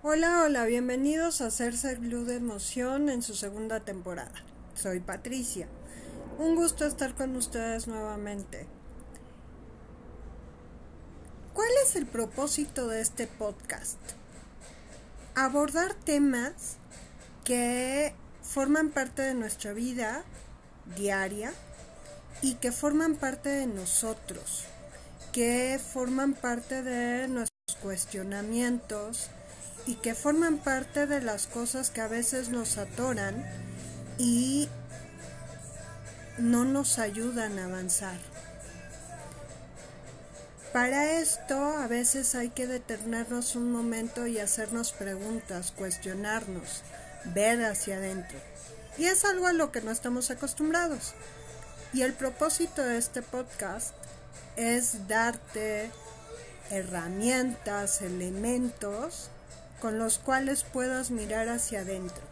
Hola, hola, bienvenidos a Hacerse Glue de Emoción en su segunda temporada. Soy Patricia. Un gusto estar con ustedes nuevamente. ¿Cuál es el propósito de este podcast? Abordar temas que forman parte de nuestra vida diaria y que forman parte de nosotros, que forman parte de nuestros cuestionamientos, y que forman parte de las cosas que a veces nos atoran y no nos ayudan a avanzar. Para esto a veces hay que detenernos un momento y hacernos preguntas, cuestionarnos, ver hacia adentro. Y es algo a lo que no estamos acostumbrados. Y el propósito de este podcast es darte herramientas, elementos con los cuales puedas mirar hacia adentro.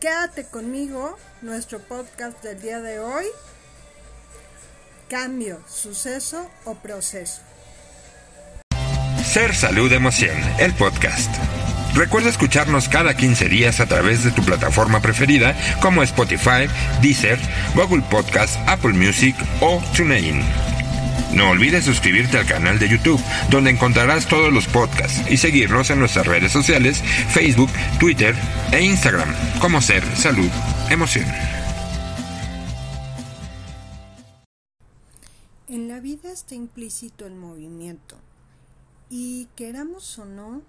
Quédate conmigo, nuestro podcast del día de hoy, cambio, suceso o proceso. Ser Salud Emoción, el podcast. Recuerda escucharnos cada 15 días a través de tu plataforma preferida como Spotify, Deezer, Google Podcast, Apple Music o TuneIn. No olvides suscribirte al canal de YouTube, donde encontrarás todos los podcasts y seguirnos en nuestras redes sociales, Facebook, Twitter e Instagram, como Ser, Salud, Emoción. En la vida está implícito el movimiento y queramos o no,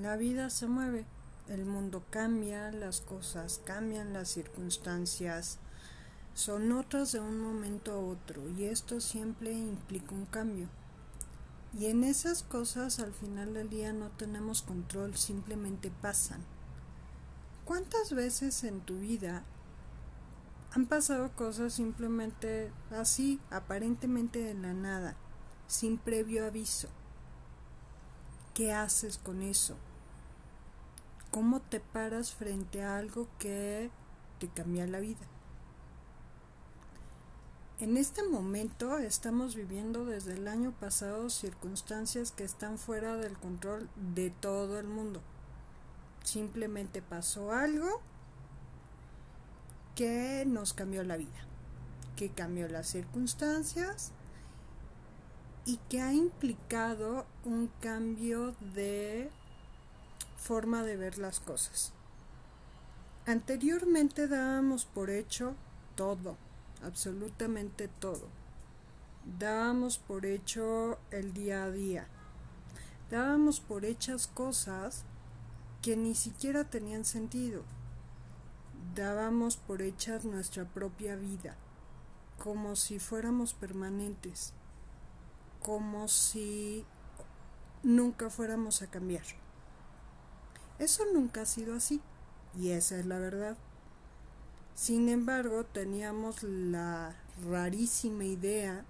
la vida se mueve, el mundo cambia, las cosas cambian, las circunstancias son otras de un momento a otro y esto siempre implica un cambio. Y en esas cosas al final del día no tenemos control, simplemente pasan. ¿Cuántas veces en tu vida han pasado cosas simplemente así, aparentemente de la nada, sin previo aviso? ¿Qué haces con eso? ¿Cómo te paras frente a algo que te cambia la vida? En este momento estamos viviendo desde el año pasado circunstancias que están fuera del control de todo el mundo. Simplemente pasó algo que nos cambió la vida, que cambió las circunstancias y que ha implicado un cambio de forma de ver las cosas. Anteriormente dábamos por hecho todo absolutamente todo. Dábamos por hecho el día a día. Dábamos por hechas cosas que ni siquiera tenían sentido. Dábamos por hechas nuestra propia vida, como si fuéramos permanentes, como si nunca fuéramos a cambiar. Eso nunca ha sido así, y esa es la verdad. Sin embargo, teníamos la rarísima idea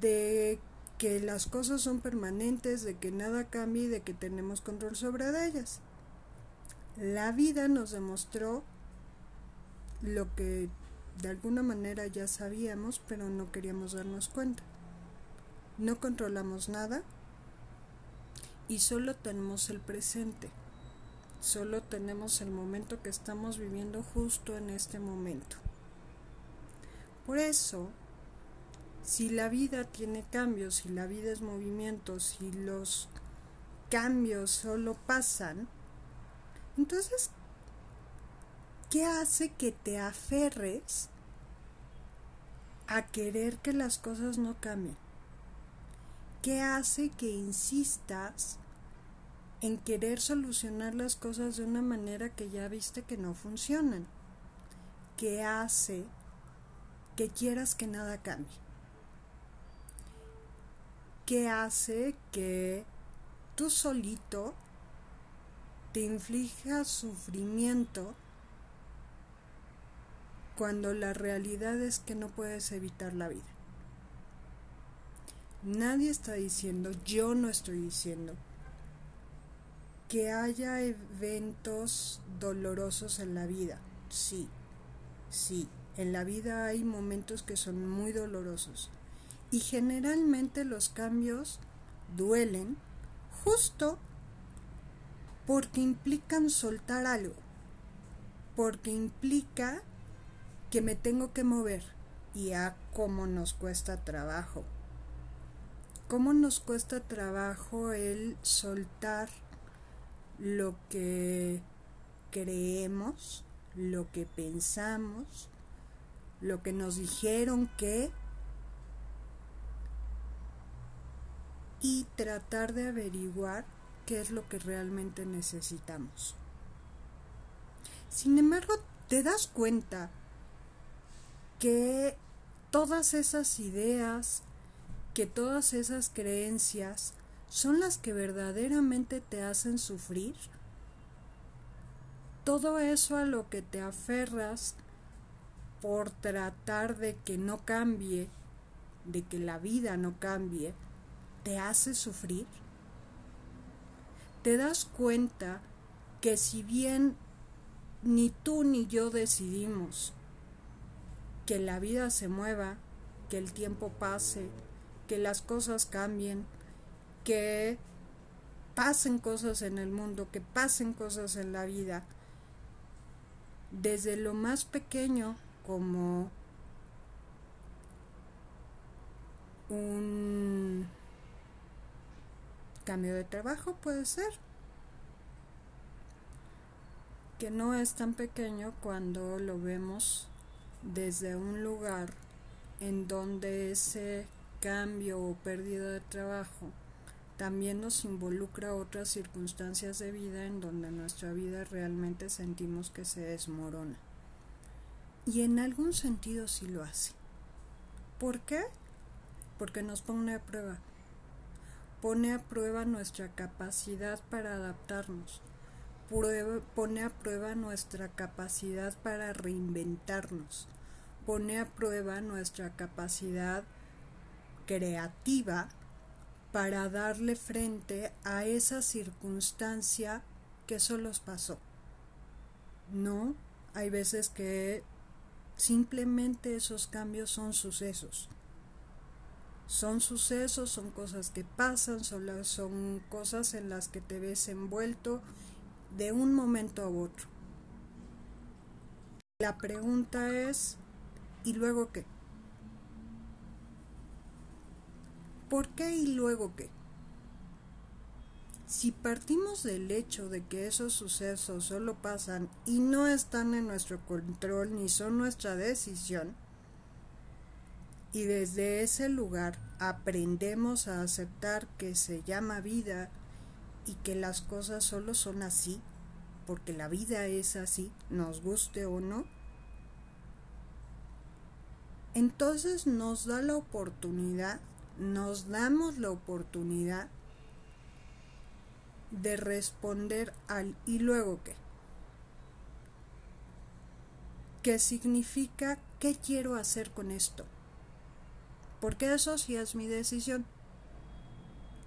de que las cosas son permanentes, de que nada cambia y de que tenemos control sobre ellas. La vida nos demostró lo que de alguna manera ya sabíamos, pero no queríamos darnos cuenta. No controlamos nada y solo tenemos el presente. Solo tenemos el momento que estamos viviendo justo en este momento. Por eso, si la vida tiene cambios, si la vida es movimiento, si los cambios solo pasan, entonces, ¿qué hace que te aferres a querer que las cosas no cambien? ¿Qué hace que insistas en querer solucionar las cosas de una manera que ya viste que no funcionan, que hace que quieras que nada cambie, que hace que tú solito te inflijas sufrimiento cuando la realidad es que no puedes evitar la vida. Nadie está diciendo, yo no estoy diciendo que haya eventos dolorosos en la vida. Sí, sí, en la vida hay momentos que son muy dolorosos. Y generalmente los cambios duelen justo porque implican soltar algo, porque implica que me tengo que mover y a cómo nos cuesta trabajo. Cómo nos cuesta trabajo el soltar lo que creemos, lo que pensamos, lo que nos dijeron que y tratar de averiguar qué es lo que realmente necesitamos. Sin embargo, te das cuenta que todas esas ideas, que todas esas creencias son las que verdaderamente te hacen sufrir. Todo eso a lo que te aferras por tratar de que no cambie, de que la vida no cambie, te hace sufrir. Te das cuenta que si bien ni tú ni yo decidimos que la vida se mueva, que el tiempo pase, que las cosas cambien, que pasen cosas en el mundo, que pasen cosas en la vida, desde lo más pequeño como un cambio de trabajo puede ser que no es tan pequeño cuando lo vemos desde un lugar en donde ese cambio o pérdida de trabajo también nos involucra otras circunstancias de vida en donde nuestra vida realmente sentimos que se desmorona. Y en algún sentido sí lo hace. ¿Por qué? Porque nos pone a prueba. Pone a prueba nuestra capacidad para adaptarnos. pone a prueba nuestra capacidad para reinventarnos pone a prueba nuestra capacidad creativa para darle frente a esa circunstancia que solo pasó. No, hay veces que simplemente esos cambios son sucesos. Son sucesos, son cosas que pasan, son, son cosas en las que te ves envuelto de un momento a otro. La pregunta es, ¿Y luego qué? ¿Por qué y luego qué? Si partimos del hecho de que esos sucesos solo pasan y no están en nuestro control ni son nuestra decisión, y desde ese lugar aprendemos a aceptar que se llama vida y que las cosas solo son así, porque la vida es así, nos guste o no, entonces nos da la oportunidad, nos damos la oportunidad de responder al ¿y luego qué? ¿Qué significa qué quiero hacer con esto? Porque eso sí es mi decisión.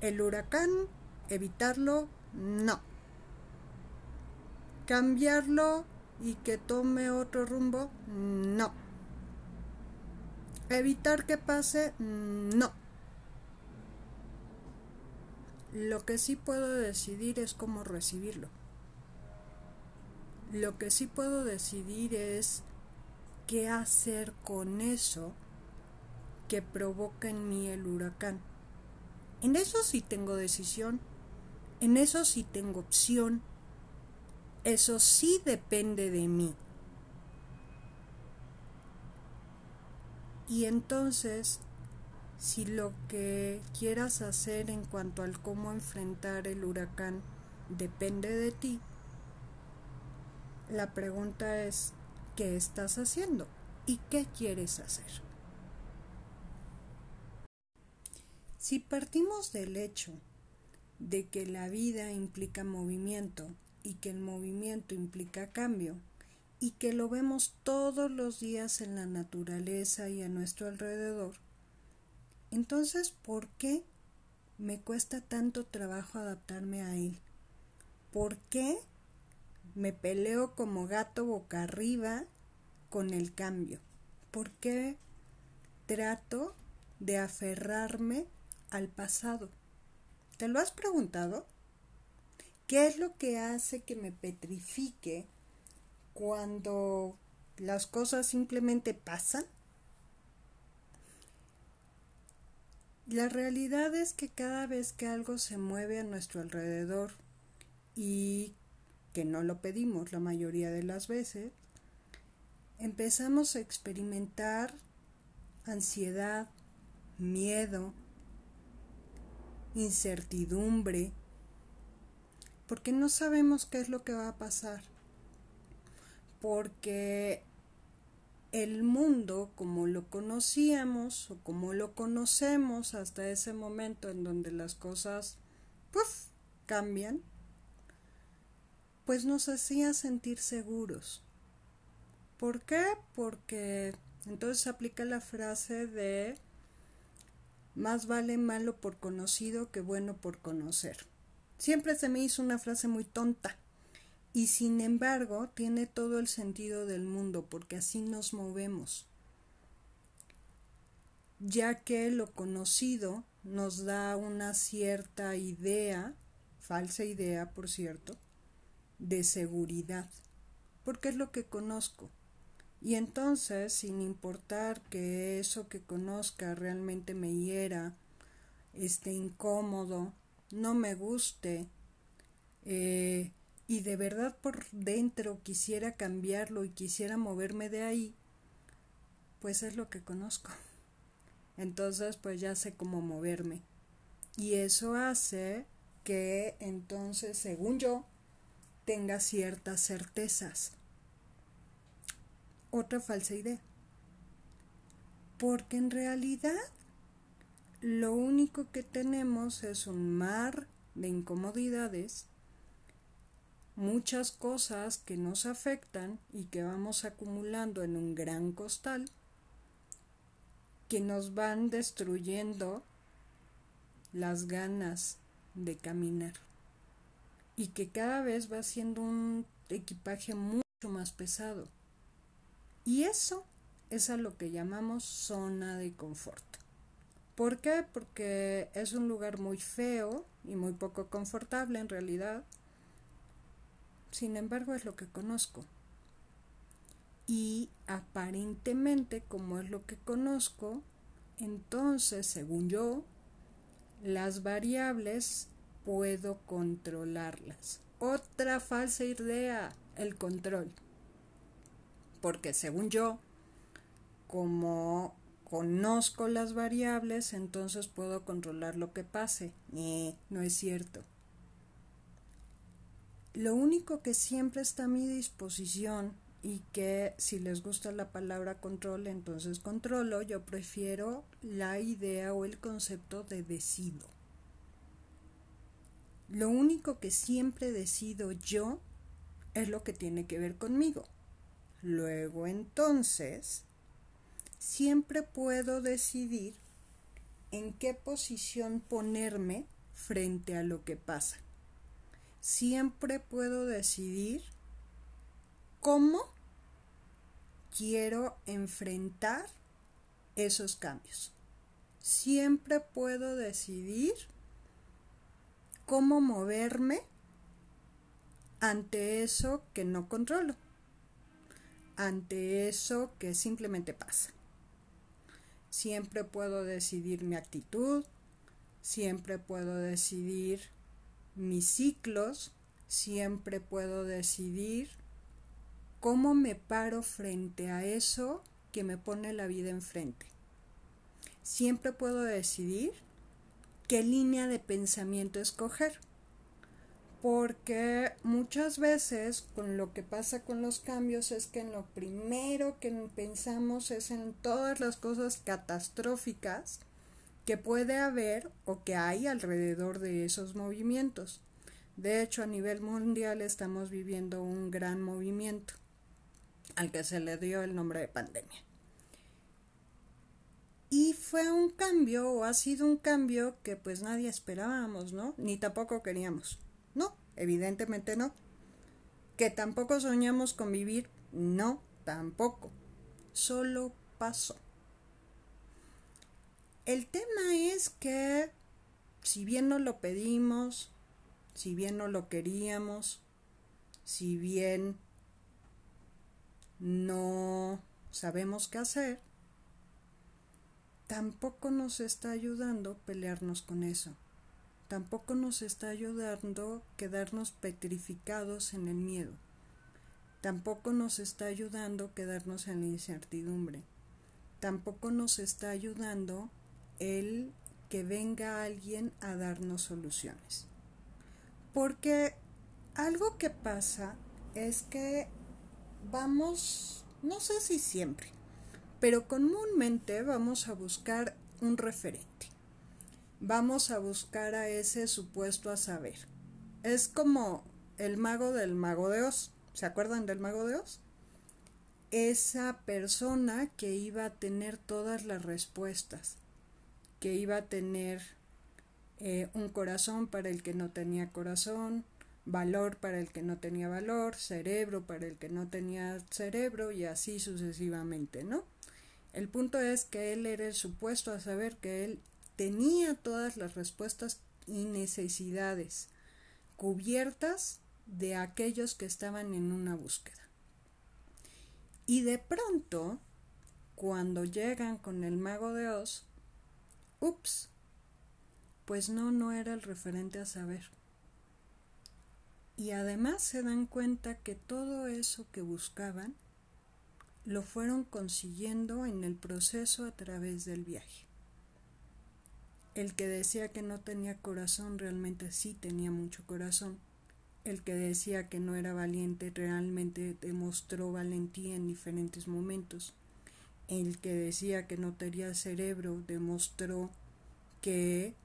El huracán, evitarlo, no. Cambiarlo y que tome otro rumbo, no ¿Evitar que pase? No. Lo que sí puedo decidir es cómo recibirlo. Lo que sí puedo decidir es qué hacer con eso que provoca en mí el huracán. En eso sí tengo decisión, en eso sí tengo opción, eso sí depende de mí. Y entonces, si lo que quieras hacer en cuanto al cómo enfrentar el huracán depende de ti, la pregunta es, ¿qué estás haciendo? ¿Y qué quieres hacer? Si partimos del hecho de que la vida implica movimiento y que el movimiento implica cambio, y que lo vemos todos los días en la naturaleza y a nuestro alrededor, entonces, ¿por qué me cuesta tanto trabajo adaptarme a él? ¿Por qué me peleo como gato boca arriba con el cambio? ¿Por qué trato de aferrarme al pasado? ¿Te lo has preguntado? ¿Qué es lo que hace que me petrifique cuando las cosas simplemente pasan? La realidad es que cada vez que algo se mueve a nuestro alrededor y que no lo pedimos la mayoría de las veces, empezamos a experimentar ansiedad, miedo, incertidumbre, porque no sabemos qué es lo que va a pasar, porque el mundo como lo conocíamos o como lo conocemos hasta ese momento en donde las cosas puff, cambian, pues nos hacía sentir seguros. ¿Por qué? Porque entonces aplica la frase de más vale malo por conocido que bueno por conocer. Siempre se me hizo una frase muy tonta y sin embargo tiene todo el sentido del mundo porque así nos movemos, ya que lo conocido nos da una cierta idea, falsa idea por cierto, de seguridad, porque es lo que conozco. Y entonces, sin importar que eso que conozca realmente me hiera, esté incómodo, no me guste, eh, y de verdad por dentro quisiera cambiarlo y quisiera moverme de ahí, pues es lo que conozco. Entonces, pues ya sé cómo moverme. Y eso hace que entonces, según yo, tenga ciertas certezas. Otra falsa idea. Porque en realidad lo único que tenemos es un mar de incomodidades muchas cosas que nos afectan y que vamos acumulando en un gran costal que nos van destruyendo las ganas de caminar y que cada vez va siendo un equipaje mucho más pesado. Y eso es a lo que llamamos zona de confort. ¿Por qué? Porque es un lugar muy feo y muy poco confortable en realidad sin embargo, es lo que conozco. Y aparentemente, como es lo que conozco, entonces, según yo, las variables puedo controlarlas. Otra falsa idea, el control. Porque según yo, como conozco las variables, entonces puedo controlar lo que pase. no es cierto. Lo único que siempre está a mi disposición y que si les gusta la palabra control, entonces controlo, yo prefiero la idea o el concepto de decido. Lo único que siempre decido yo es lo que tiene que ver conmigo. Luego entonces, siempre puedo decidir en qué posición ponerme frente a lo que pasa siempre puedo decidir cómo quiero enfrentar esos cambios. Siempre puedo decidir cómo moverme ante eso que no controlo, ante eso que simplemente pasa. Siempre puedo decidir mi actitud, siempre puedo decidir mis ciclos, siempre puedo decidir cómo me paro frente a eso que me pone la vida enfrente. Siempre puedo decidir qué línea de pensamiento escoger. Porque muchas veces con lo que pasa con los cambios es que en lo primero que pensamos es en todas las cosas catastróficas que puede haber o que hay alrededor de esos movimientos. De hecho, a nivel mundial estamos viviendo un gran movimiento al que se le dio el nombre de pandemia. Y fue un cambio, o ha sido un cambio que pues nadie esperábamos, ¿no? Ni tampoco queríamos. No, evidentemente no. Que tampoco soñamos con vivir, no, tampoco. Solo pasó. El tema es que, si bien no lo pedimos, si bien no lo queríamos, si bien no sabemos qué hacer, tampoco nos está ayudando pelearnos con eso. Tampoco nos está ayudando quedarnos petrificados en el miedo. Tampoco nos está ayudando quedarnos en la incertidumbre. Tampoco nos está ayudando el que venga alguien a darnos soluciones. Porque algo que pasa es que vamos, no sé si siempre, pero comúnmente vamos a buscar un referente. Vamos a buscar a ese supuesto a saber. Es como el mago del mago de Oz. ¿Se acuerdan del mago de Oz? Esa persona que iba a tener todas las respuestas, que iba a tener eh, un corazón para el que no tenía corazón, valor para el que no tenía valor, cerebro para el que no tenía cerebro y así sucesivamente, ¿no? El punto es que él era el supuesto a saber que él tenía todas las respuestas y necesidades cubiertas de aquellos que estaban en una búsqueda. Y de pronto, cuando llegan con el mago de Oz, ups, pues no, no era el referente a saber. Y además se dan cuenta que todo eso que buscaban lo fueron consiguiendo en el proceso a través del viaje. El que decía que no tenía corazón realmente sí tenía mucho corazón. El que decía que no era valiente realmente demostró valentía en diferentes momentos. El que decía que no tenía cerebro demostró que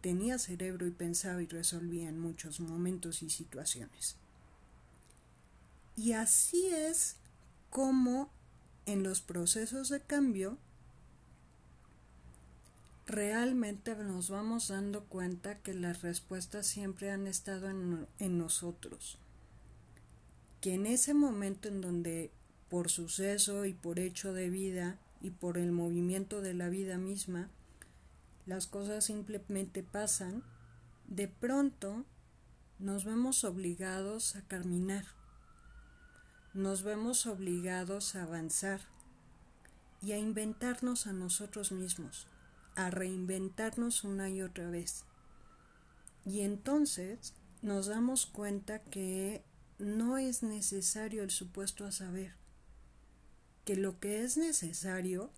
tenía cerebro y pensaba y resolvía en muchos momentos y situaciones. Y así es como en los procesos de cambio realmente nos vamos dando cuenta que las respuestas siempre han estado en, en, nosotros. Que en ese momento en donde por suceso y por hecho de vida y por el movimiento de la vida misma, las cosas simplemente pasan, de pronto nos vemos obligados a caminar, nos vemos obligados a avanzar y a inventarnos a nosotros mismos, a reinventarnos una y otra vez. Y entonces nos damos cuenta que no es necesario el supuesto a saber, que lo que es necesario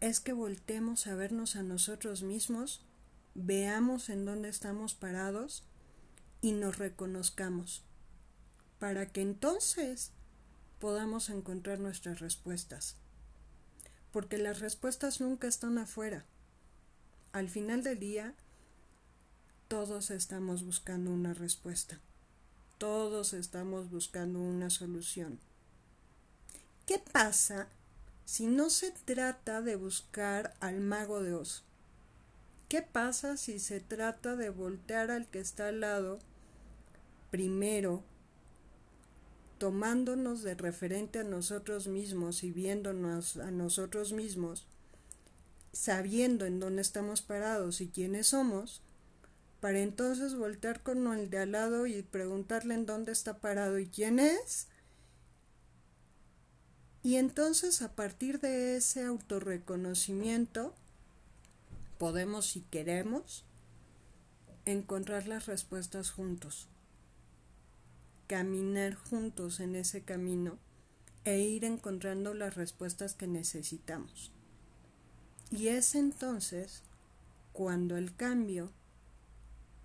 es que voltemos a vernos a nosotros mismos, veamos en dónde estamos parados y nos reconozcamos, para que entonces podamos encontrar nuestras respuestas. Porque las respuestas nunca están afuera. Al final del día, todos estamos buscando una respuesta. Todos estamos buscando una solución. ¿Qué pasa si no se trata de buscar al mago de Oz? ¿Qué pasa si se trata de voltear al que está al lado primero, tomándonos de referente a nosotros mismos y viéndonos a nosotros mismos, sabiendo en dónde estamos parados y quiénes somos, para entonces voltear con el de al lado y preguntarle en dónde está parado y quién es? Y entonces a partir de ese autorreconocimiento podemos, si queremos, encontrar las respuestas juntos, caminar juntos en ese camino e ir encontrando las respuestas que necesitamos. Y es entonces cuando el cambio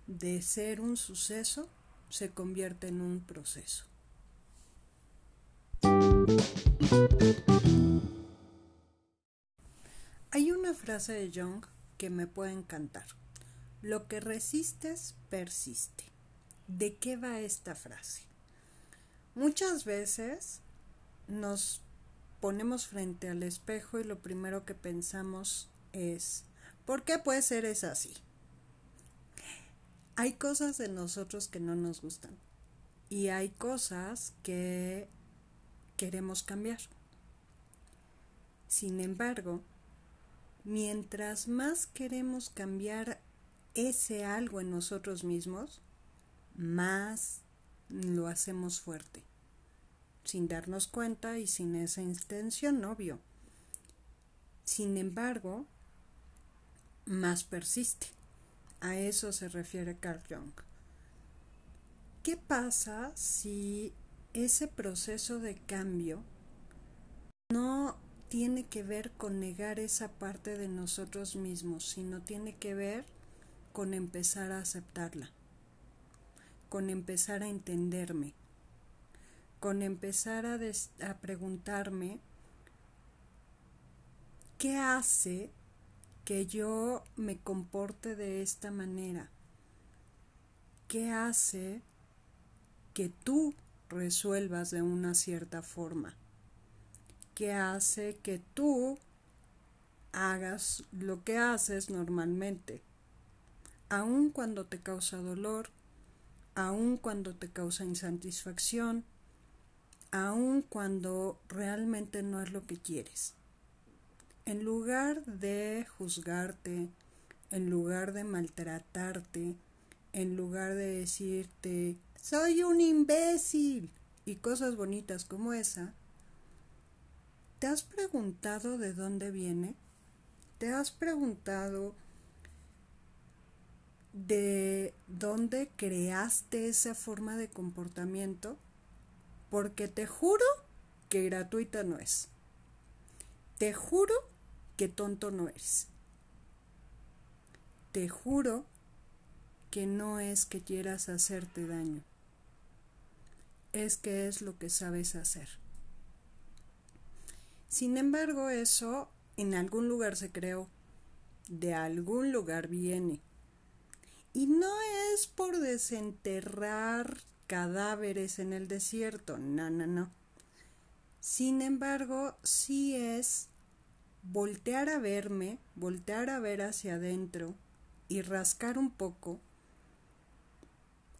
de ser un suceso se convierte en un proceso. Hay una frase de Jung que me puede encantar. Lo que resistes, persiste. ¿De qué va esta frase? Muchas veces nos ponemos frente al espejo y lo primero que pensamos es, ¿por qué puede ser es así? Hay cosas de nosotros que no nos gustan y hay cosas que queremos cambiar. Sin embargo, mientras más queremos cambiar ese algo en nosotros mismos, más lo hacemos fuerte, sin darnos cuenta y sin esa intención, obvio. Sin embargo, más persiste. A eso se refiere Carl Jung. ¿Qué pasa si ese proceso de cambio no tiene que ver con negar esa parte de nosotros mismos, sino tiene que ver con empezar a aceptarla, con empezar a entenderme, con empezar a, preguntarme qué hace que yo me comporte de esta manera, qué hace que tú resuelvas de una cierta forma que hace que tú hagas lo que haces normalmente, aun cuando te causa dolor, aun cuando te causa insatisfacción, aun cuando realmente no es lo que quieres. En lugar de juzgarte, en lugar de maltratarte, en lugar de decirte, soy un imbécil y cosas bonitas como esa, ¿Te has preguntado de dónde viene? ¿Te has preguntado de dónde creaste esa forma de comportamiento? Porque te juro que gratuita no es. Te juro que tonto no eres. Te juro que no es que quieras hacerte daño. Es que es lo que sabes hacer. Sin embargo, eso en algún lugar se creó, de algún lugar viene. Y no es por desenterrar cadáveres en el desierto, no, no, no. Sin embargo, sí es voltear a verme, voltear a ver hacia adentro y rascar un poco,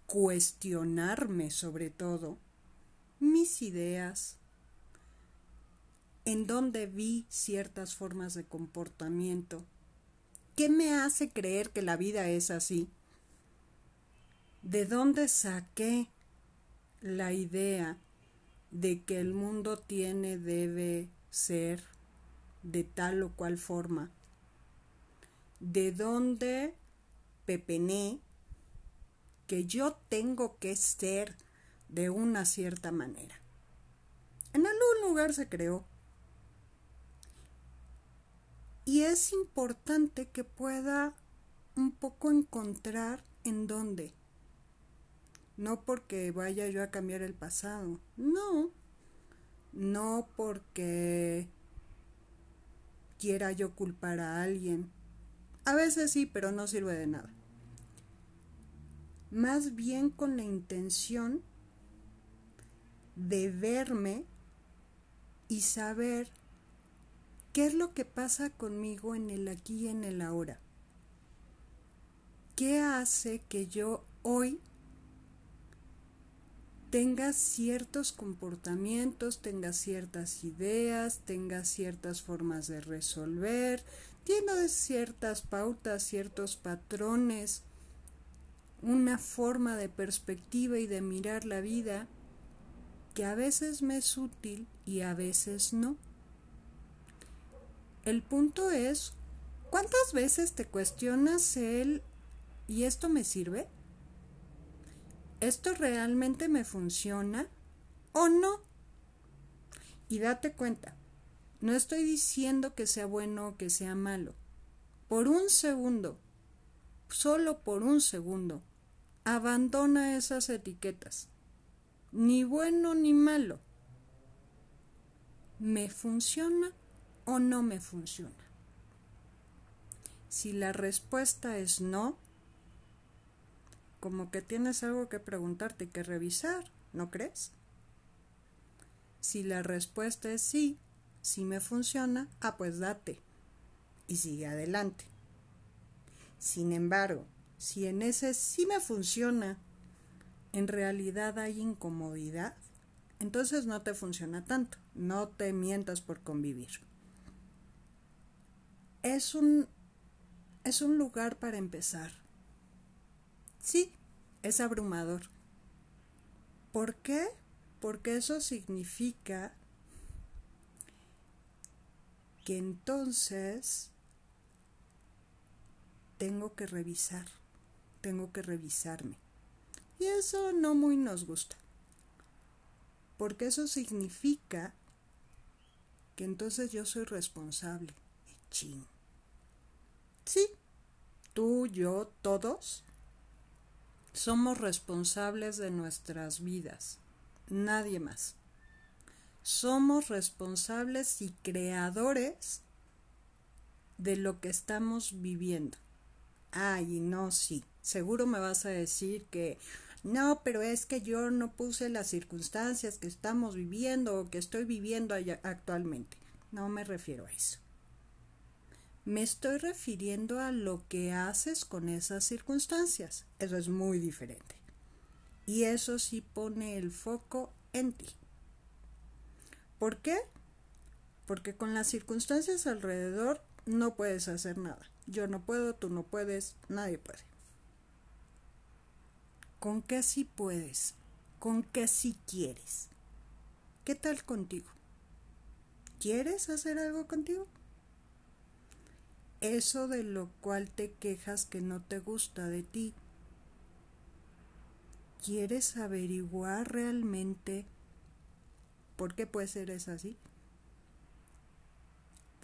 cuestionarme sobre todo mis ideas, en dónde vi ciertas formas de comportamiento. ¿Qué me hace creer que la vida es así? ¿De dónde saqué la idea de que el mundo tiene, debe ser de tal o cual forma? ¿De dónde pepené que yo tengo que ser de una cierta manera? En algún lugar se creó y es importante que pueda un poco encontrar en dónde. No porque vaya yo a cambiar el pasado, no. No porque quiera yo culpar a alguien. A veces sí, pero no sirve de nada. Más bien con la intención de verme y saber ¿Qué es lo que pasa conmigo en el aquí y en el ahora? ¿Qué hace que yo hoy tenga ciertos comportamientos, tenga ciertas ideas, tenga ciertas formas de resolver, tiene ciertas pautas, ciertos patrones, una forma de perspectiva y de mirar la vida que a veces me es útil y a veces no. El punto es, ¿cuántas veces te cuestionas el ¿y esto me sirve? ¿Esto realmente me funciona o no? Y date cuenta, no estoy diciendo que sea bueno o que sea malo. Por un segundo, solo por un segundo, abandona esas etiquetas. Ni bueno ni malo. ¿Me funciona o no me funciona? Si la respuesta es no, como que tienes algo que preguntarte y que revisar, ¿no crees? Si la respuesta es sí, si me funciona, ah, pues date y sigue adelante. Sin embargo, si en ese sí me funciona, en realidad hay incomodidad, entonces no te funciona tanto, no te mientas por convivir es un, es un lugar para empezar. Sí, es abrumador. ¿Por qué? Porque eso significa que entonces tengo que revisar, tengo que revisarme. Y eso no muy nos gusta. Porque eso significa que entonces yo soy responsable. Ching. Sí, tú, yo, todos somos responsables de nuestras vidas, nadie más. Somos responsables y creadores de lo que estamos viviendo. Ay, no, sí. Seguro me vas a decir que no, pero es que yo no puse las circunstancias que estamos viviendo o que estoy viviendo actualmente. No me refiero a eso. Me estoy refiriendo a lo que haces con esas circunstancias. Eso es muy diferente. Y eso sí pone el foco en ti. ¿Por qué? Porque con las circunstancias alrededor no puedes hacer nada. Yo no puedo, tú no puedes, nadie puede. ¿Con qué sí puedes? ¿Con qué sí quieres? ¿Qué tal contigo? ¿Quieres hacer algo contigo? eso de lo cual te quejas que no te gusta de ti. ¿Quieres averiguar realmente por qué puede ser eso así?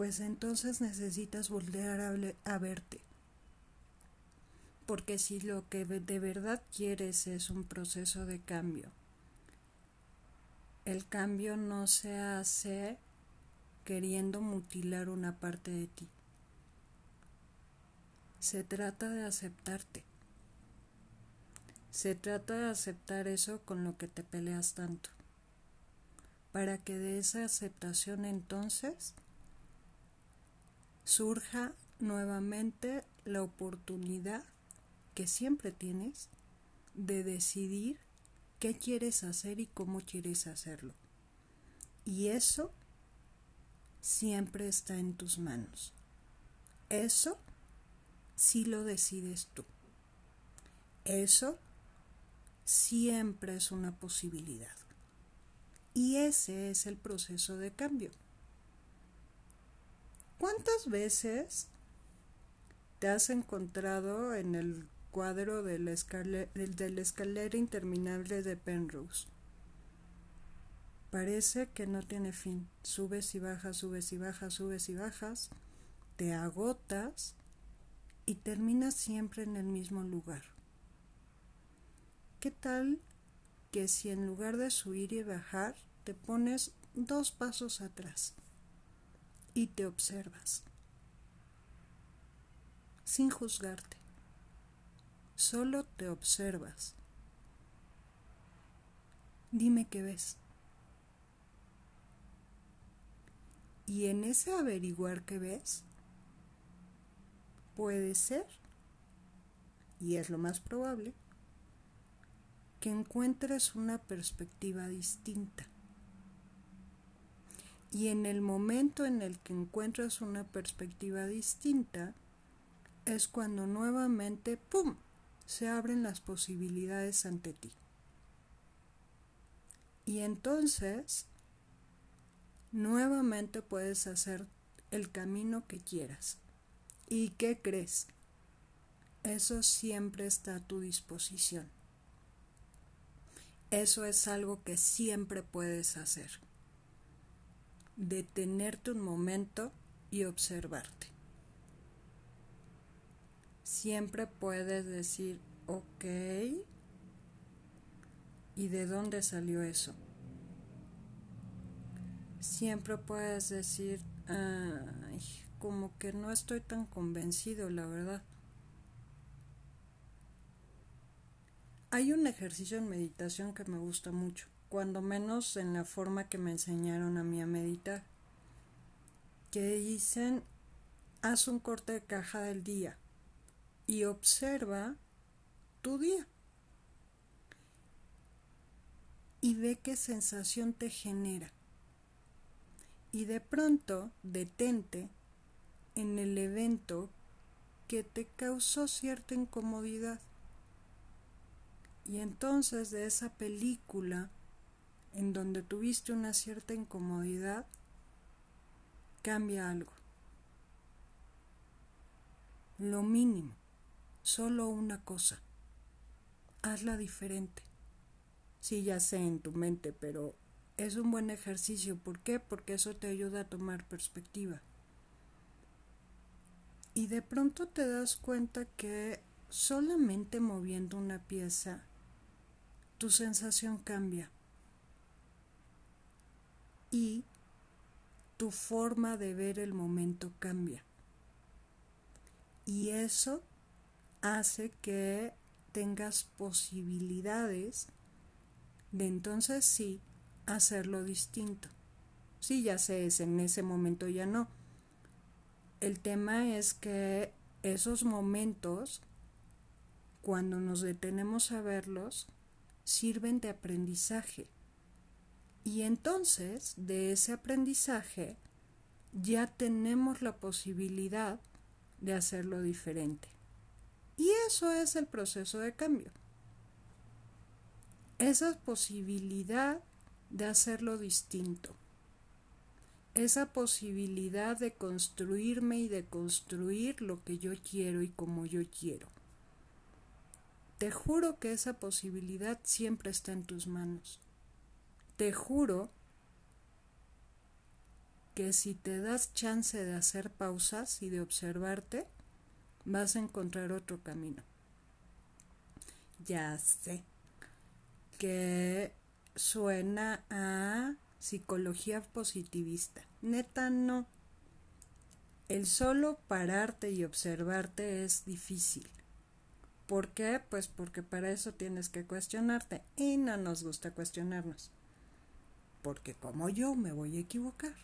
Pues entonces necesitas volver a, a verte. Porque si lo que de verdad quieres es un proceso de cambio, el cambio no se hace queriendo mutilar una parte de ti. Se trata de aceptarte. Se trata de aceptar eso con lo que te peleas tanto. Para que de esa aceptación entonces surja nuevamente la oportunidad que siempre tienes de decidir qué quieres hacer y cómo quieres hacerlo. Y eso siempre está en tus manos. Eso si lo decides tú. Eso siempre es una posibilidad. Y ese es el proceso de cambio. ¿Cuántas veces te has encontrado en el cuadro del, del escalera interminable de Penrose? Parece que no tiene fin. Subes y bajas, subes y bajas, subes y bajas. Te agotas y terminas siempre en el mismo lugar. ¿Qué tal que si en lugar de subir y bajar te pones dos pasos atrás y te observas sin juzgarte? Solo te observas. Dime qué ves. Y en ese averiguar qué ves, puede ser, y es lo más probable, que encuentres una perspectiva distinta. Y en el momento en el que encuentras una perspectiva distinta, es cuando nuevamente, ¡pum!, se abren las posibilidades ante ti. Y entonces, nuevamente puedes hacer el camino que quieras. ¿Y qué crees? Eso siempre está a tu disposición. Eso es algo que siempre puedes hacer. Detenerte un momento y observarte. Siempre puedes decir, ok, ¿y de dónde salió eso? Siempre puedes decir, como que no estoy tan convencido, la verdad. Hay un ejercicio en meditación que me gusta mucho, cuando menos en la forma que me enseñaron a mí a meditar, que dicen, haz un corte de caja del día y observa tu día y ve qué sensación te genera. Y de pronto detente en el evento que te causó cierta incomodidad Y entonces de esa película en donde tuviste una cierta incomodidad, cambia algo. Lo mínimo, solo una cosa. Hazla diferente. Sí, ya sé en tu mente, pero es un buen ejercicio. ¿Por qué? Porque eso te ayuda a tomar perspectiva. Y de pronto te das cuenta que solamente moviendo una pieza, tu sensación cambia. Y tu forma de ver el momento cambia. Y eso hace que tengas posibilidades de entonces sí hacerlo distinto. Sí, ya sé, es en ese momento ya no. El tema es que esos momentos, cuando nos detenemos a verlos, sirven de aprendizaje. Y entonces, de ese aprendizaje, ya tenemos la posibilidad de hacerlo diferente. Y eso es el proceso de cambio. Esa posibilidad de hacerlo distinto. Esa posibilidad de construirme y de construir lo que yo quiero y como yo quiero. Te juro que esa posibilidad siempre está en tus manos. Te juro que si te das chance de hacer pausas y de observarte, vas a encontrar otro camino. Ya sé que suena a psicología positivista. Neta no. El solo pararte y observarte es difícil. ¿Por qué? Pues porque para eso tienes que cuestionarte y no nos gusta cuestionarnos. Porque como yo me voy a equivocar.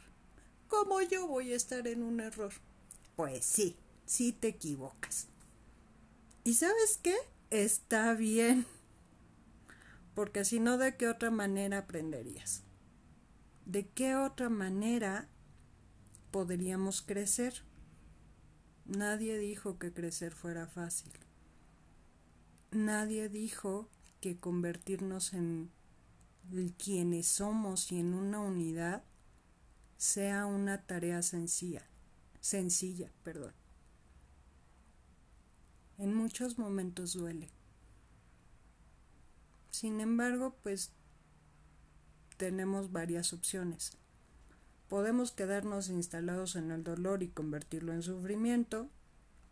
Como yo voy a estar en un error. Pues sí, sí te equivocas. ¿Y sabes qué? Está bien porque si no, ¿de qué otra manera aprenderías? ¿De qué otra manera podríamos crecer? Nadie dijo que crecer fuera fácil. Nadie dijo que convertirnos en quienes somos y en una unidad sea una tarea sencilla, sencilla, perdón. En muchos momentos duele. Sin embargo, pues tenemos varias opciones. Podemos quedarnos instalados en el dolor y convertirlo en sufrimiento.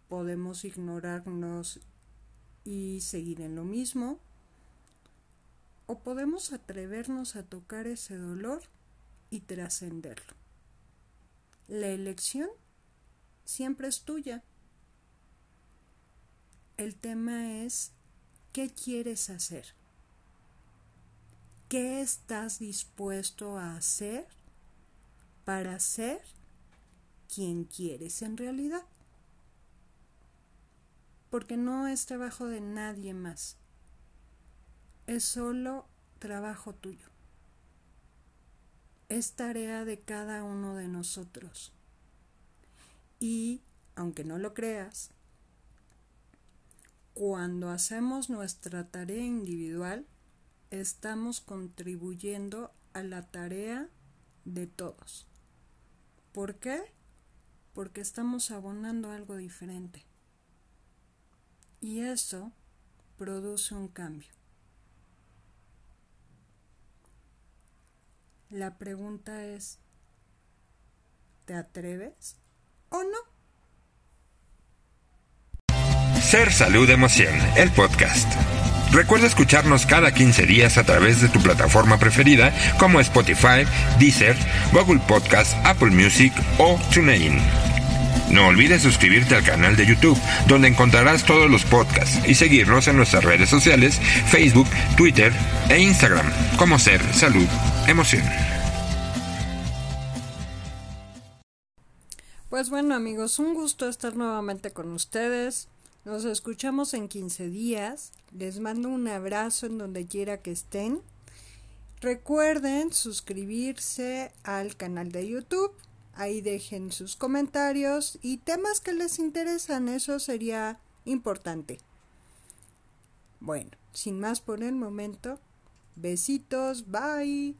Podemos ignorarnos y seguir en lo mismo. O podemos atrevernos a tocar ese dolor y trascenderlo. La elección siempre es tuya. El tema es, ¿qué quieres hacer? ¿Qué estás dispuesto a hacer para ser quien quieres en realidad? Porque no es trabajo de nadie más. Es solo trabajo tuyo. Es tarea de cada uno de nosotros. Y, aunque no lo creas, cuando hacemos nuestra tarea individual, estamos contribuyendo a la tarea de todos. ¿Por qué? Porque estamos abonando algo diferente. Y eso produce un cambio. La pregunta es, ¿te atreves o no? Ser Salud Emoción, el podcast. Recuerda escucharnos cada 15 días a través de tu plataforma preferida como Spotify, Deezer, Google Podcast, Apple Music o TuneIn. No olvides suscribirte al canal de YouTube, donde encontrarás todos los podcasts y seguirnos en nuestras redes sociales, Facebook, Twitter e Instagram, como Ser Salud Emoción. Pues bueno amigos, un gusto estar nuevamente con ustedes. Nos escuchamos en 15 días. Les mando un abrazo en donde quiera que estén. Recuerden suscribirse al canal de YouTube. Ahí dejen sus comentarios y temas que les interesan. Eso sería importante. Bueno, Sin más por el momento, besitos, bye.